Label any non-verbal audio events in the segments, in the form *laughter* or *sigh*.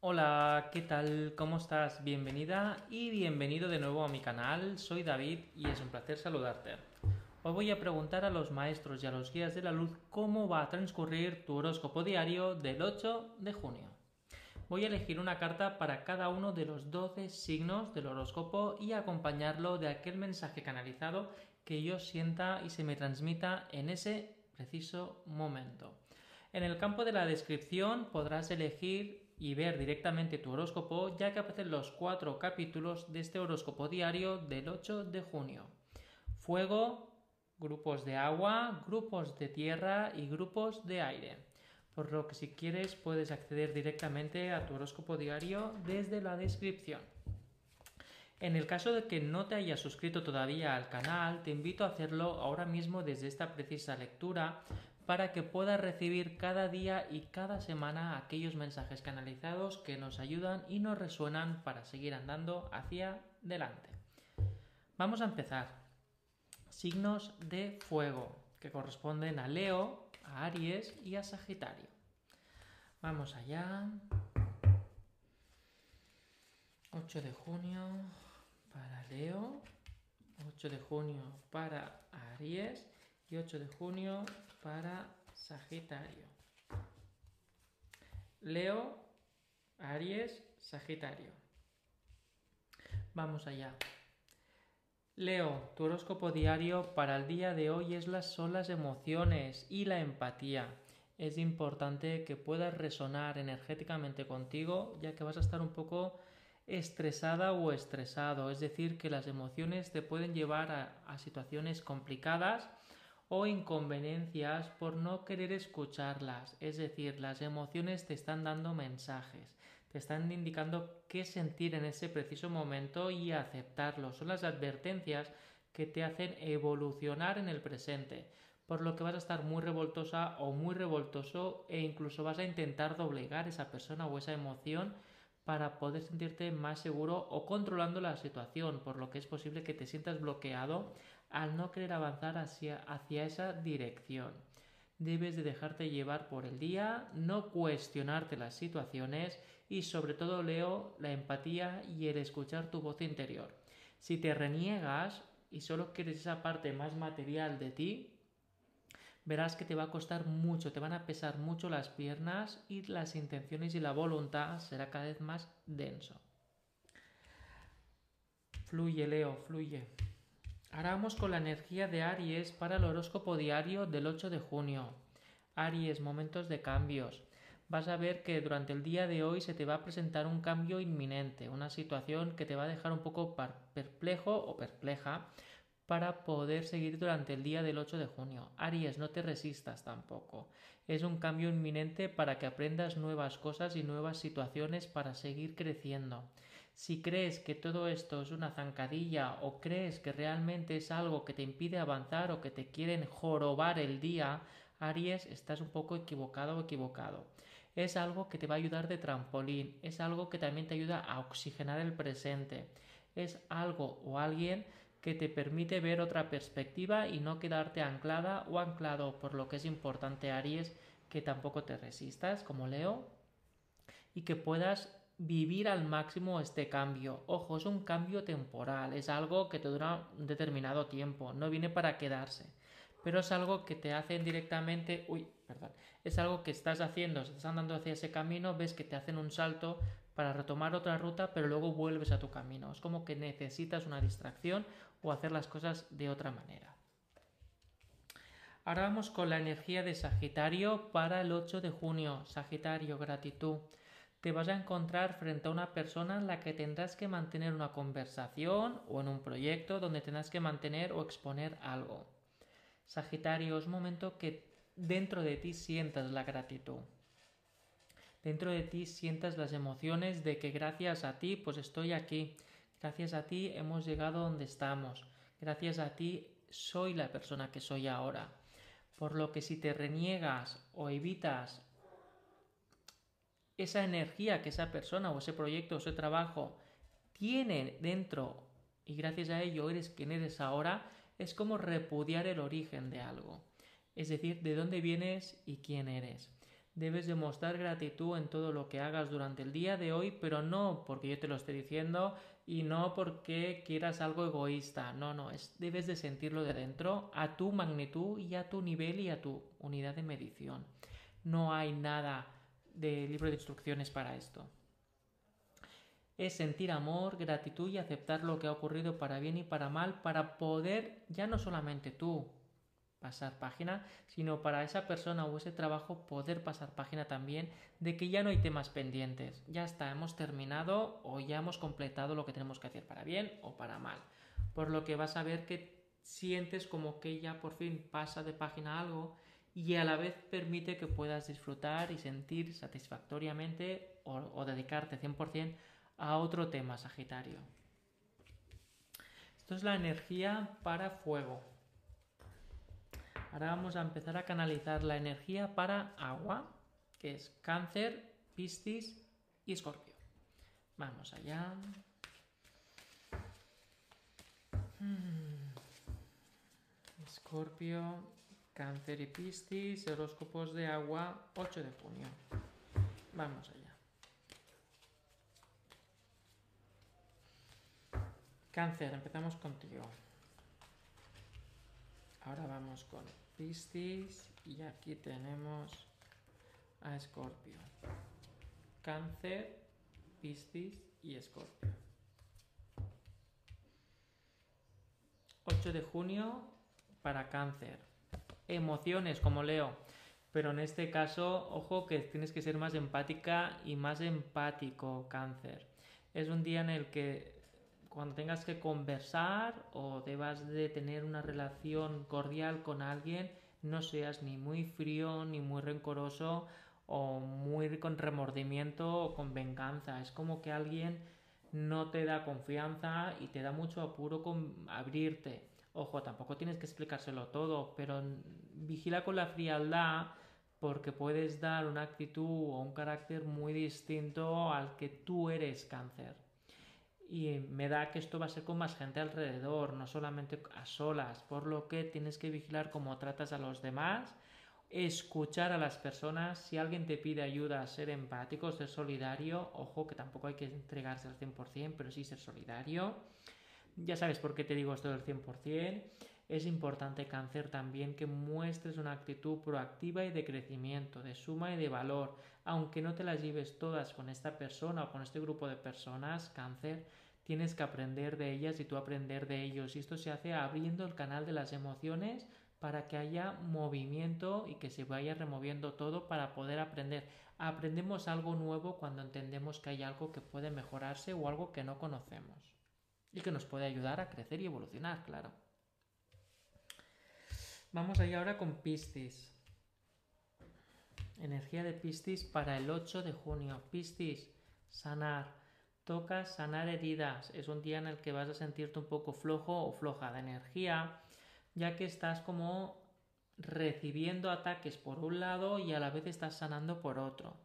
Hola, ¿qué tal? ¿Cómo estás? Bienvenida y bienvenido de nuevo a mi canal. Soy David y es un placer saludarte. Hoy voy a preguntar a los maestros y a los guías de la luz cómo va a transcurrir tu horóscopo diario del 8 de junio. Voy a elegir una carta para cada uno de los 12 signos del horóscopo y acompañarlo de aquel mensaje canalizado que yo sienta y se me transmita en ese preciso momento. En el campo de la descripción podrás elegir y ver directamente tu horóscopo, ya que aparecen los cuatro capítulos de este horóscopo diario del 8 de junio. Fuego, grupos de agua, grupos de tierra y grupos de aire. Por lo que si quieres puedes acceder directamente a tu horóscopo diario desde la descripción. En el caso de que no te hayas suscrito todavía al canal, te invito a hacerlo ahora mismo desde esta precisa lectura para que puedas recibir cada día y cada semana aquellos mensajes canalizados que nos ayudan y nos resuenan para seguir andando hacia adelante. Vamos a empezar. Signos de fuego, que corresponden a Leo, a Aries y a Sagitario. Vamos allá. 8 de junio para Leo, 8 de junio para Aries y 8 de junio para Sagitario. Leo, Aries, Sagitario. Vamos allá. Leo, tu horóscopo diario para el día de hoy es las son las emociones y la empatía. Es importante que puedas resonar energéticamente contigo, ya que vas a estar un poco estresada o estresado, es decir, que las emociones te pueden llevar a situaciones complicadas o inconveniencias por no querer escucharlas. Es decir, las emociones te están dando mensajes, te están indicando qué sentir en ese preciso momento y aceptarlo. Son las advertencias que te hacen evolucionar en el presente, por lo que vas a estar muy revoltosa o muy revoltoso e incluso vas a intentar doblegar esa persona o esa emoción para poder sentirte más seguro o controlando la situación, por lo que es posible que te sientas bloqueado al no querer avanzar hacia, hacia esa dirección. Debes de dejarte llevar por el día, no cuestionarte las situaciones y sobre todo leo la empatía y el escuchar tu voz interior. Si te reniegas y solo quieres esa parte más material de ti, verás que te va a costar mucho, te van a pesar mucho las piernas y las intenciones y la voluntad será cada vez más denso. Fluye, Leo, fluye. Ahora vamos con la energía de Aries para el horóscopo diario del 8 de junio. Aries, momentos de cambios. Vas a ver que durante el día de hoy se te va a presentar un cambio inminente, una situación que te va a dejar un poco perplejo o perpleja, para poder seguir durante el día del 8 de junio. Aries, no te resistas tampoco. Es un cambio inminente para que aprendas nuevas cosas y nuevas situaciones para seguir creciendo. Si crees que todo esto es una zancadilla o crees que realmente es algo que te impide avanzar o que te quieren jorobar el día, Aries, estás un poco equivocado o equivocado. Es algo que te va a ayudar de trampolín, es algo que también te ayuda a oxigenar el presente, es algo o alguien que te permite ver otra perspectiva y no quedarte anclada o anclado, por lo que es importante, Aries, que tampoco te resistas, como Leo, y que puedas vivir al máximo este cambio. Ojo, es un cambio temporal, es algo que te dura un determinado tiempo, no viene para quedarse, pero es algo que te hacen directamente, uy, perdón, es algo que estás haciendo, estás andando hacia ese camino, ves que te hacen un salto para retomar otra ruta, pero luego vuelves a tu camino. Es como que necesitas una distracción o hacer las cosas de otra manera. Ahora vamos con la energía de Sagitario para el 8 de junio. Sagitario, gratitud. Te vas a encontrar frente a una persona en la que tendrás que mantener una conversación o en un proyecto donde tendrás que mantener o exponer algo. Sagitario, es momento que dentro de ti sientas la gratitud. Dentro de ti sientas las emociones de que gracias a ti pues estoy aquí Gracias a ti hemos llegado donde estamos. Gracias a ti soy la persona que soy ahora. Por lo que si te reniegas o evitas esa energía que esa persona o ese proyecto o ese trabajo tiene dentro y gracias a ello eres quien eres ahora, es como repudiar el origen de algo. Es decir, de dónde vienes y quién eres. Debes demostrar gratitud en todo lo que hagas durante el día de hoy, pero no porque yo te lo esté diciendo y no porque quieras algo egoísta. No, no, es, debes de sentirlo de dentro a tu magnitud y a tu nivel y a tu unidad de medición. No hay nada de libro de instrucciones para esto. Es sentir amor, gratitud y aceptar lo que ha ocurrido para bien y para mal para poder, ya no solamente tú, pasar página, sino para esa persona o ese trabajo poder pasar página también de que ya no hay temas pendientes. Ya está, hemos terminado o ya hemos completado lo que tenemos que hacer para bien o para mal. Por lo que vas a ver que sientes como que ya por fin pasa de página algo y a la vez permite que puedas disfrutar y sentir satisfactoriamente o, o dedicarte 100% a otro tema, Sagitario. Esto es la energía para fuego. Ahora vamos a empezar a canalizar la energía para agua, que es cáncer, piscis y escorpio. Vamos allá. Hmm. Escorpio, cáncer y piscis, horóscopos de agua, 8 de junio. Vamos allá. Cáncer, empezamos contigo. Ahora vamos con Piscis y aquí tenemos a Escorpio. Cáncer, Piscis y Escorpio. 8 de junio para cáncer. Emociones como Leo. Pero en este caso, ojo que tienes que ser más empática y más empático, cáncer. Es un día en el que cuando tengas que conversar o debas de tener una relación cordial con alguien, no seas ni muy frío ni muy rencoroso o muy con remordimiento o con venganza. Es como que alguien no te da confianza y te da mucho apuro con abrirte. Ojo, tampoco tienes que explicárselo todo, pero vigila con la frialdad porque puedes dar una actitud o un carácter muy distinto al que tú eres cáncer y me da que esto va a ser con más gente alrededor, no solamente a solas, por lo que tienes que vigilar cómo tratas a los demás, escuchar a las personas, si alguien te pide ayuda, ser empático, ser solidario, ojo que tampoco hay que entregarse al 100%, pero sí ser solidario. Ya sabes por qué te digo esto del 100%. Es importante, cáncer, también que muestres una actitud proactiva y de crecimiento, de suma y de valor. Aunque no te las lleves todas con esta persona o con este grupo de personas, cáncer, tienes que aprender de ellas y tú aprender de ellos. Y esto se hace abriendo el canal de las emociones para que haya movimiento y que se vaya removiendo todo para poder aprender. Aprendemos algo nuevo cuando entendemos que hay algo que puede mejorarse o algo que no conocemos y que nos puede ayudar a crecer y evolucionar, claro. Vamos allá ahora con Piscis. Energía de Piscis para el 8 de junio. Piscis, sanar. Toca sanar heridas. Es un día en el que vas a sentirte un poco flojo o floja de energía, ya que estás como recibiendo ataques por un lado y a la vez estás sanando por otro.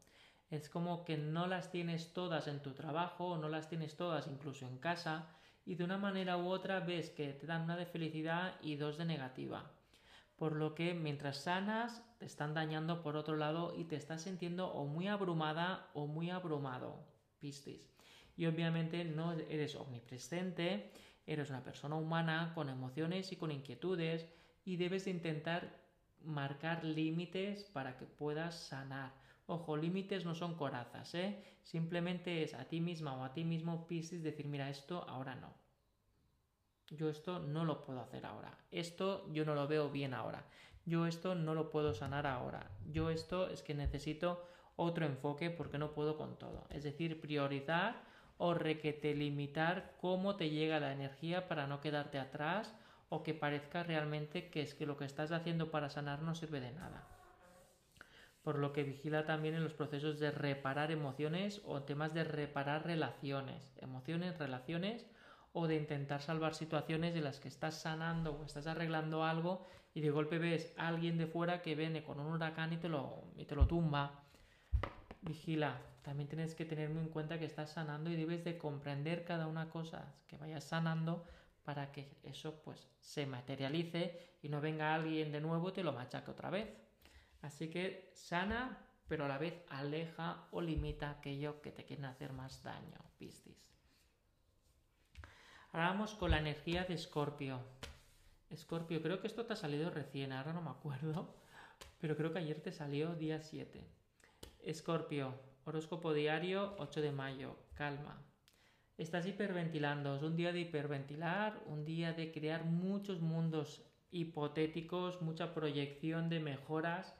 Es como que no las tienes todas en tu trabajo, no las tienes todas incluso en casa, y de una manera u otra ves que te dan una de felicidad y dos de negativa por lo que mientras sanas te están dañando por otro lado y te estás sintiendo o muy abrumada o muy abrumado, Piscis. Y obviamente no eres omnipresente, eres una persona humana con emociones y con inquietudes y debes de intentar marcar límites para que puedas sanar. Ojo, límites no son corazas, ¿eh? Simplemente es a ti misma o a ti mismo, Piscis, decir, mira, esto ahora no yo esto no lo puedo hacer ahora, esto yo no lo veo bien ahora, yo esto no lo puedo sanar ahora, yo esto es que necesito otro enfoque porque no puedo con todo. Es decir, priorizar o requete limitar cómo te llega la energía para no quedarte atrás o que parezca realmente que es que lo que estás haciendo para sanar no sirve de nada. Por lo que vigila también en los procesos de reparar emociones o temas de reparar relaciones, emociones, relaciones o de intentar salvar situaciones en las que estás sanando o estás arreglando algo y de golpe ves a alguien de fuera que viene con un huracán y te lo, y te lo tumba. Vigila, también tienes que tener muy en cuenta que estás sanando y debes de comprender cada una cosa que vayas sanando para que eso pues se materialice y no venga alguien de nuevo y te lo machaque otra vez. Así que sana pero a la vez aleja o limita aquello que te quieren hacer más daño, Piscis. Ahora vamos con la energía de Escorpio. Escorpio, creo que esto te ha salido recién, ahora no me acuerdo, *laughs* pero creo que ayer te salió día 7. Escorpio, horóscopo diario 8 de mayo, calma. Estás hiperventilando, es un día de hiperventilar, un día de crear muchos mundos hipotéticos, mucha proyección de mejoras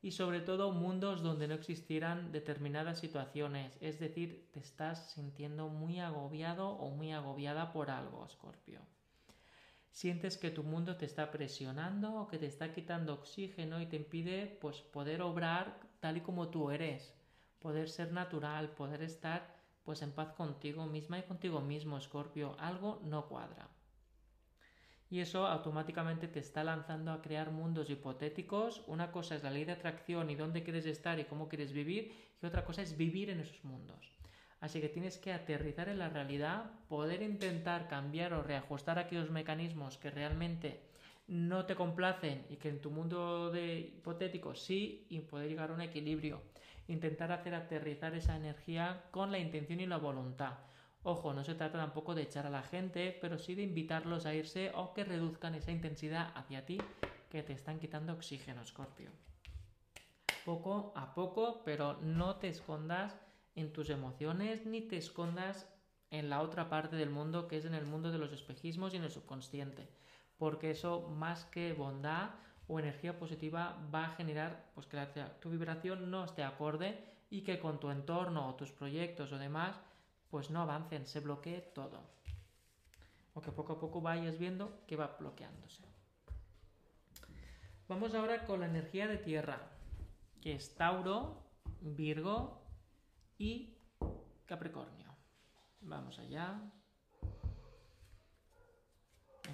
y sobre todo mundos donde no existieran determinadas situaciones. Es decir, te estás sintiendo muy agobiado o muy agobiada por algo, Escorpio. Sientes que tu mundo te está presionando o que te está quitando oxígeno y te impide pues poder obrar tal y como tú eres, poder ser natural, poder estar pues en paz contigo misma y contigo mismo, Escorpio. Algo no cuadra y eso automáticamente te está lanzando a crear mundos hipotéticos. Una cosa es la ley de atracción y dónde quieres estar y cómo quieres vivir y otra cosa es vivir en esos mundos. Así que tienes que aterrizar en la realidad, poder intentar cambiar o reajustar aquellos mecanismos que realmente no te complacen y que en tu mundo de hipotético sí y poder llegar a un equilibrio. Intentar hacer aterrizar esa energía con la intención y la voluntad. Ojo, no se trata tampoco de echar a la gente, pero sí de invitarlos a irse o que reduzcan esa intensidad hacia ti que te están quitando oxígeno, Scorpio. Poco a poco, pero no te escondas en tus emociones ni te escondas en la otra parte del mundo que es en el mundo de los espejismos y en el subconsciente, porque eso más que bondad o energía positiva va a generar pues que tu vibración no esté acorde y que con tu entorno o tus proyectos o demás pues no avancen, se bloquee todo. O que poco a poco vayas viendo que va bloqueándose. Vamos ahora con la energía de tierra, que es Tauro, Virgo y Capricornio. Vamos allá.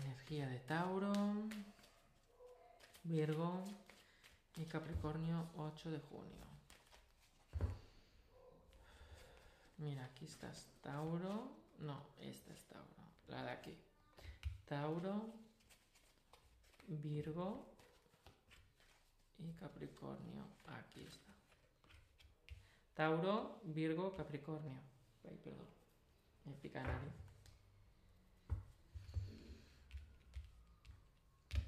Energía de Tauro, Virgo y Capricornio 8 de junio. Mira, aquí estás Tauro. No, esta es Tauro. La de aquí. Tauro, Virgo y Capricornio. Aquí está. Tauro, Virgo, Capricornio. Ay, perdón. Me pica nadie.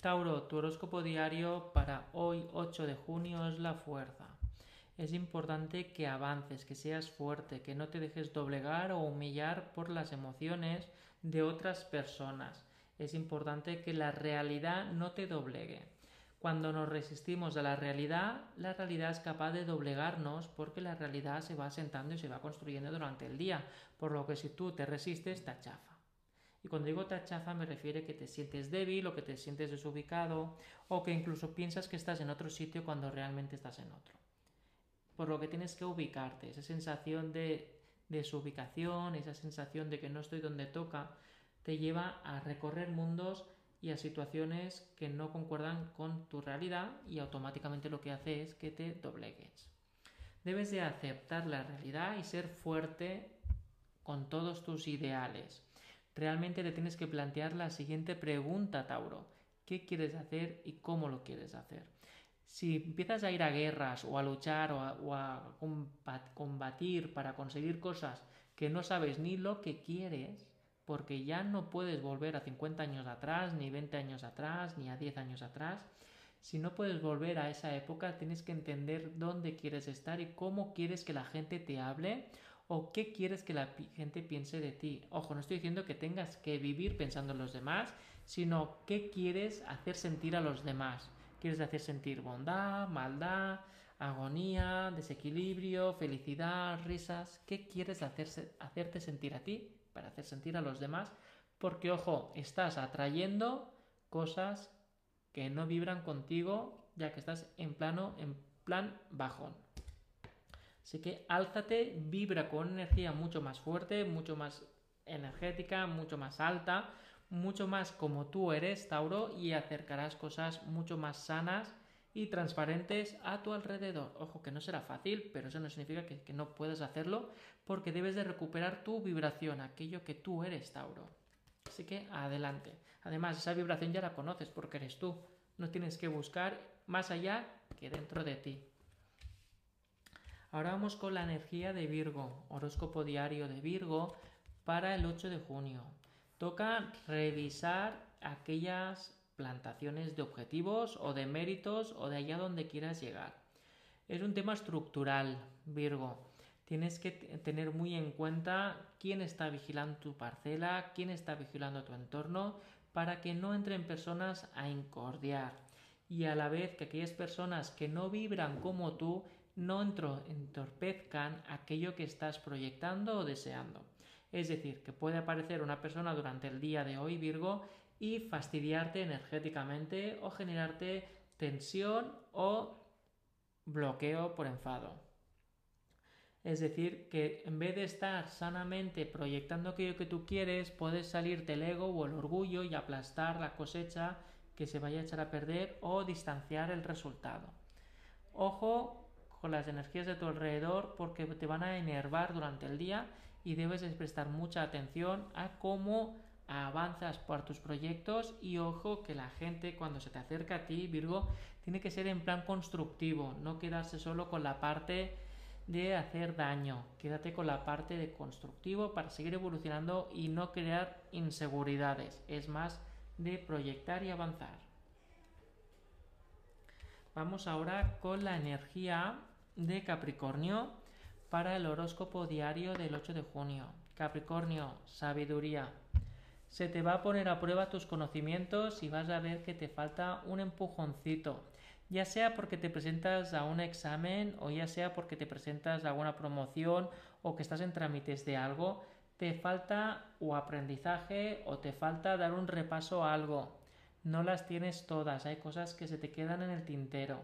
Tauro, tu horóscopo diario para hoy 8 de junio es la fuerza es importante que avances, que seas fuerte, que no te dejes doblegar o humillar por las emociones de otras personas. Es importante que la realidad no te doblegue. Cuando nos resistimos a la realidad, la realidad es capaz de doblegarnos porque la realidad se va asentando y se va construyendo durante el día, por lo que si tú te resistes, te achafa. Y cuando digo te achafa me refiere que te sientes débil o que te sientes desubicado o que incluso piensas que estás en otro sitio cuando realmente estás en otro por lo que tienes que ubicarte, esa sensación de desubicación, esa sensación de que no estoy donde toca, te lleva a recorrer mundos y a situaciones que no concuerdan con tu realidad y automáticamente lo que hace es que te doblegues. Debes de aceptar la realidad y ser fuerte con todos tus ideales. Realmente te tienes que plantear la siguiente pregunta, Tauro. ¿Qué quieres hacer y cómo lo quieres hacer? Si empiezas a ir a guerras o a luchar o a, combatir para conseguir cosas que no sabes ni lo que quieres, porque ya no puedes volver a 50 años atrás, ni 20 años atrás, ni a 10 años atrás, si no puedes volver a esa época, tienes que entender dónde quieres estar y cómo quieres que la gente te hable o qué quieres que la gente piense de ti. Ojo, no estoy diciendo que tengas que vivir pensando en los demás, sino qué quieres hacer sentir a los demás. Quieres hacer sentir bondad, maldad, agonía, desequilibrio, felicidad, risas. ¿Qué quieres hacerse, hacerte sentir a ti para hacer sentir a los demás? Porque, ojo, estás atrayendo cosas que no vibran contigo ya que estás en plano, en plan bajón. Así que álzate, vibra con energía mucho más fuerte, mucho más energética, mucho más alta, mucho más como tú eres, Tauro, y acercarás cosas mucho más sanas y transparentes a tu alrededor. Ojo, que no será fácil, pero eso no significa que, no puedas hacerlo, porque debes de recuperar tu vibración, aquello que tú eres, Tauro. Así que adelante. Además, esa vibración ya la conoces porque eres tú. No tienes que buscar más allá que dentro de ti. Ahora vamos con la energía de Virgo, horóscopo diario de Virgo para el 8 de junio. Toca revisar aquellas plantaciones de objetivos o de méritos o de allá donde quieras llegar. Es un tema estructural, Virgo. Tienes que tener muy en cuenta quién está vigilando tu parcela, quién está vigilando tu entorno, para que no entren personas a incordiar y a la vez que aquellas personas que no vibran como tú no entorpezcan aquello que estás proyectando o deseando. Es decir, que puede aparecer una persona durante el día de hoy, Virgo, y fastidiarte energéticamente o generarte tensión o bloqueo por enfado. Es decir, que en vez de estar sanamente proyectando aquello que tú quieres, puedes salirte el ego o el orgullo y aplastar la cosecha que se vaya a echar a perder o distanciar el resultado. Ojo con las energías de tu alrededor porque te van a enervar durante el día y debes prestar mucha atención a cómo avanzas por tus proyectos y ojo que la gente cuando se te acerca a ti, Virgo, tiene que ser en plan constructivo, no quedarse solo con la parte de hacer daño, quédate con la parte de constructivo para seguir evolucionando y no crear inseguridades, es más de proyectar y avanzar. Vamos ahora con la energía de Capricornio para el horóscopo diario del 8 de junio. Capricornio, sabiduría, se te va a poner a prueba tus conocimientos y vas a ver que te falta un empujoncito, ya sea porque te presentas a un examen o ya sea porque te presentas a alguna promoción o que estás en trámites de algo, te falta o aprendizaje o te falta dar un repaso a algo. No las tienes todas, hay cosas que se te quedan en el tintero,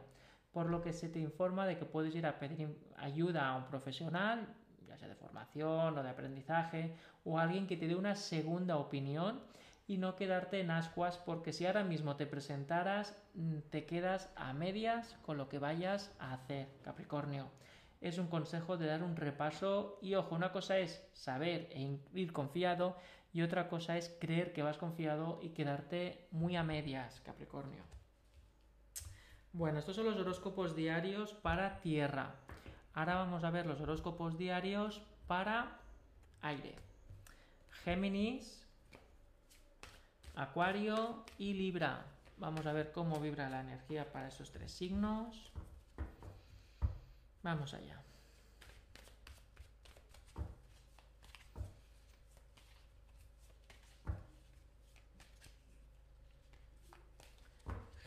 por lo que se te informa de que puedes ir a pedir ayuda a un profesional, ya sea de formación o de aprendizaje, o alguien que te dé una segunda opinión y no quedarte en ascuas porque si ahora mismo te presentaras mm, te quedas a medias con lo que vayas a hacer, Capricornio. Es un consejo de dar un repaso y ojo, una cosa es saber e ir confiado y otra cosa es creer que vas confiado y quedarte muy a medias, Capricornio. Bueno, estos son los horóscopos diarios para Tierra. Ahora vamos a ver los horóscopos diarios para aire. Géminis, Acuario y Libra. Vamos a ver cómo vibra la energía para esos tres signos. Vamos allá.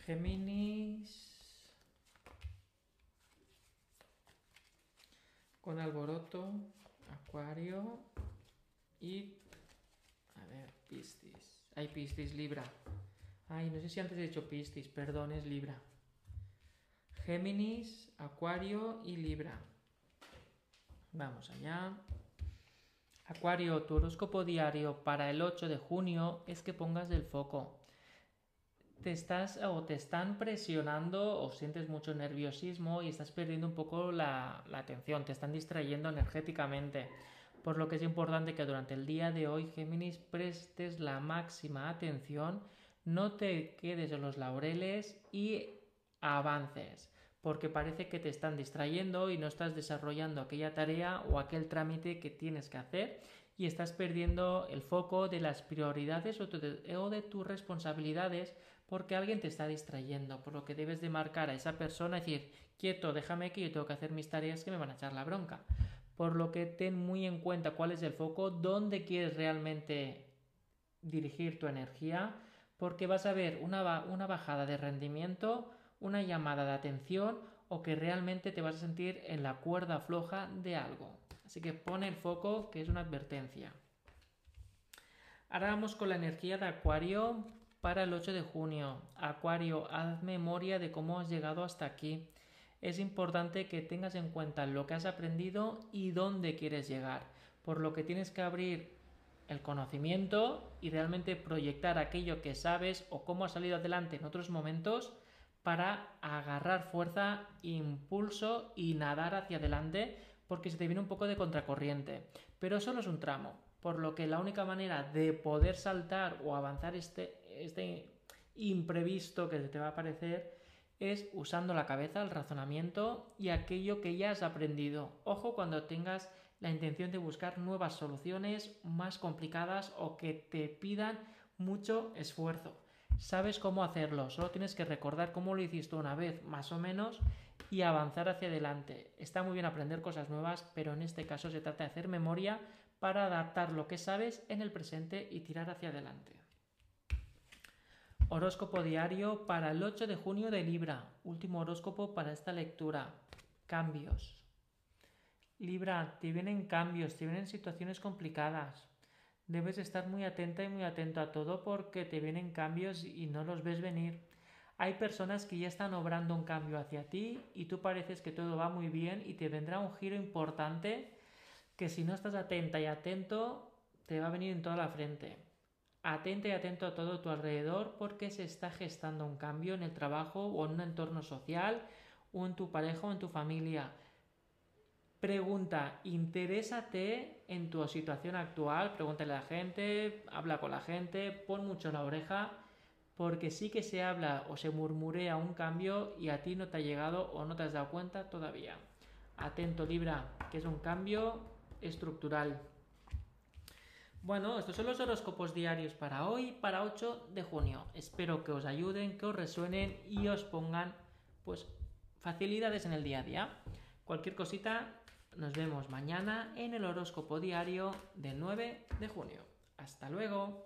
Géminis. Con alboroto, acuario y... A ver, Piscis. Hay Piscis, Libra. Ay, no sé si antes he dicho Piscis, perdón, es Libra. Géminis, Acuario y Libra. Vamos allá. Acuario, tu horóscopo diario para el 8 de junio es que pongas el foco te estás o te están presionando o sientes mucho nerviosismo y estás perdiendo un poco la, atención, te están distrayendo energéticamente. Por lo que es importante que durante el día de hoy, Géminis, prestes la máxima atención, no te quedes en los laureles y avances, porque parece que te están distrayendo y no estás desarrollando aquella tarea o aquel trámite que tienes que hacer y estás perdiendo el foco de las prioridades o de tus responsabilidades porque alguien te está distrayendo, por lo que debes de marcar a esa persona decir, quieto, déjame que yo tengo que hacer mis tareas que me van a echar la bronca. Por lo que ten muy en cuenta cuál es el foco, dónde quieres realmente dirigir tu energía, porque vas a ver una, una bajada de rendimiento, una llamada de atención o que realmente te vas a sentir en la cuerda floja de algo. Así que pone el foco, que es una advertencia. Ahora vamos con la energía de Acuario para el 8 de junio. Acuario, haz memoria de cómo has llegado hasta aquí. Es importante que tengas en cuenta lo que has aprendido y dónde quieres llegar, por lo que tienes que abrir el conocimiento y realmente proyectar aquello que sabes o cómo has salido adelante en otros momentos para agarrar fuerza, impulso y nadar hacia adelante porque se te viene un poco de contracorriente. Pero solo es un tramo, por lo que la única manera de poder saltar o avanzar este, este imprevisto que te va a aparecer es usando la cabeza, el razonamiento y aquello que ya has aprendido. Ojo cuando tengas la intención de buscar nuevas soluciones más complicadas o que te pidan mucho esfuerzo. Sabes cómo hacerlo, solo tienes que recordar cómo lo hiciste una vez, más o menos, y avanzar hacia adelante. Está muy bien aprender cosas nuevas, pero en este caso se trata de hacer memoria para adaptar lo que sabes en el presente y tirar hacia adelante. Horóscopo diario para el 8 de junio de Libra. Último horóscopo para esta lectura. Cambios. Libra, te vienen cambios, te vienen situaciones complicadas. Debes estar muy atenta y muy atento a todo porque te vienen cambios y no los ves venir. Hay personas que ya están obrando un cambio hacia ti y tú pareces que todo va muy bien y te vendrá un giro importante que si no estás atenta y atento te va a venir en toda la frente. Atenta y atento a todo tu alrededor porque se está gestando un cambio en el trabajo o en un entorno social o en tu pareja o en tu familia. Pregunta, interésate en tu situación actual, pregúntale a la gente, habla con la gente, pon mucho la oreja, porque sí que se habla o se murmurea un cambio y a ti no te ha llegado o no te has dado cuenta todavía. Atento Libra, que es un cambio estructural. Bueno, estos son los horóscopos diarios para hoy, para 8 de junio. Espero que os ayuden, que os resuenen y os pongan pues facilidades en el día a día. Cualquier cosita nos vemos mañana en el horóscopo diario del 9 de junio. Hasta luego.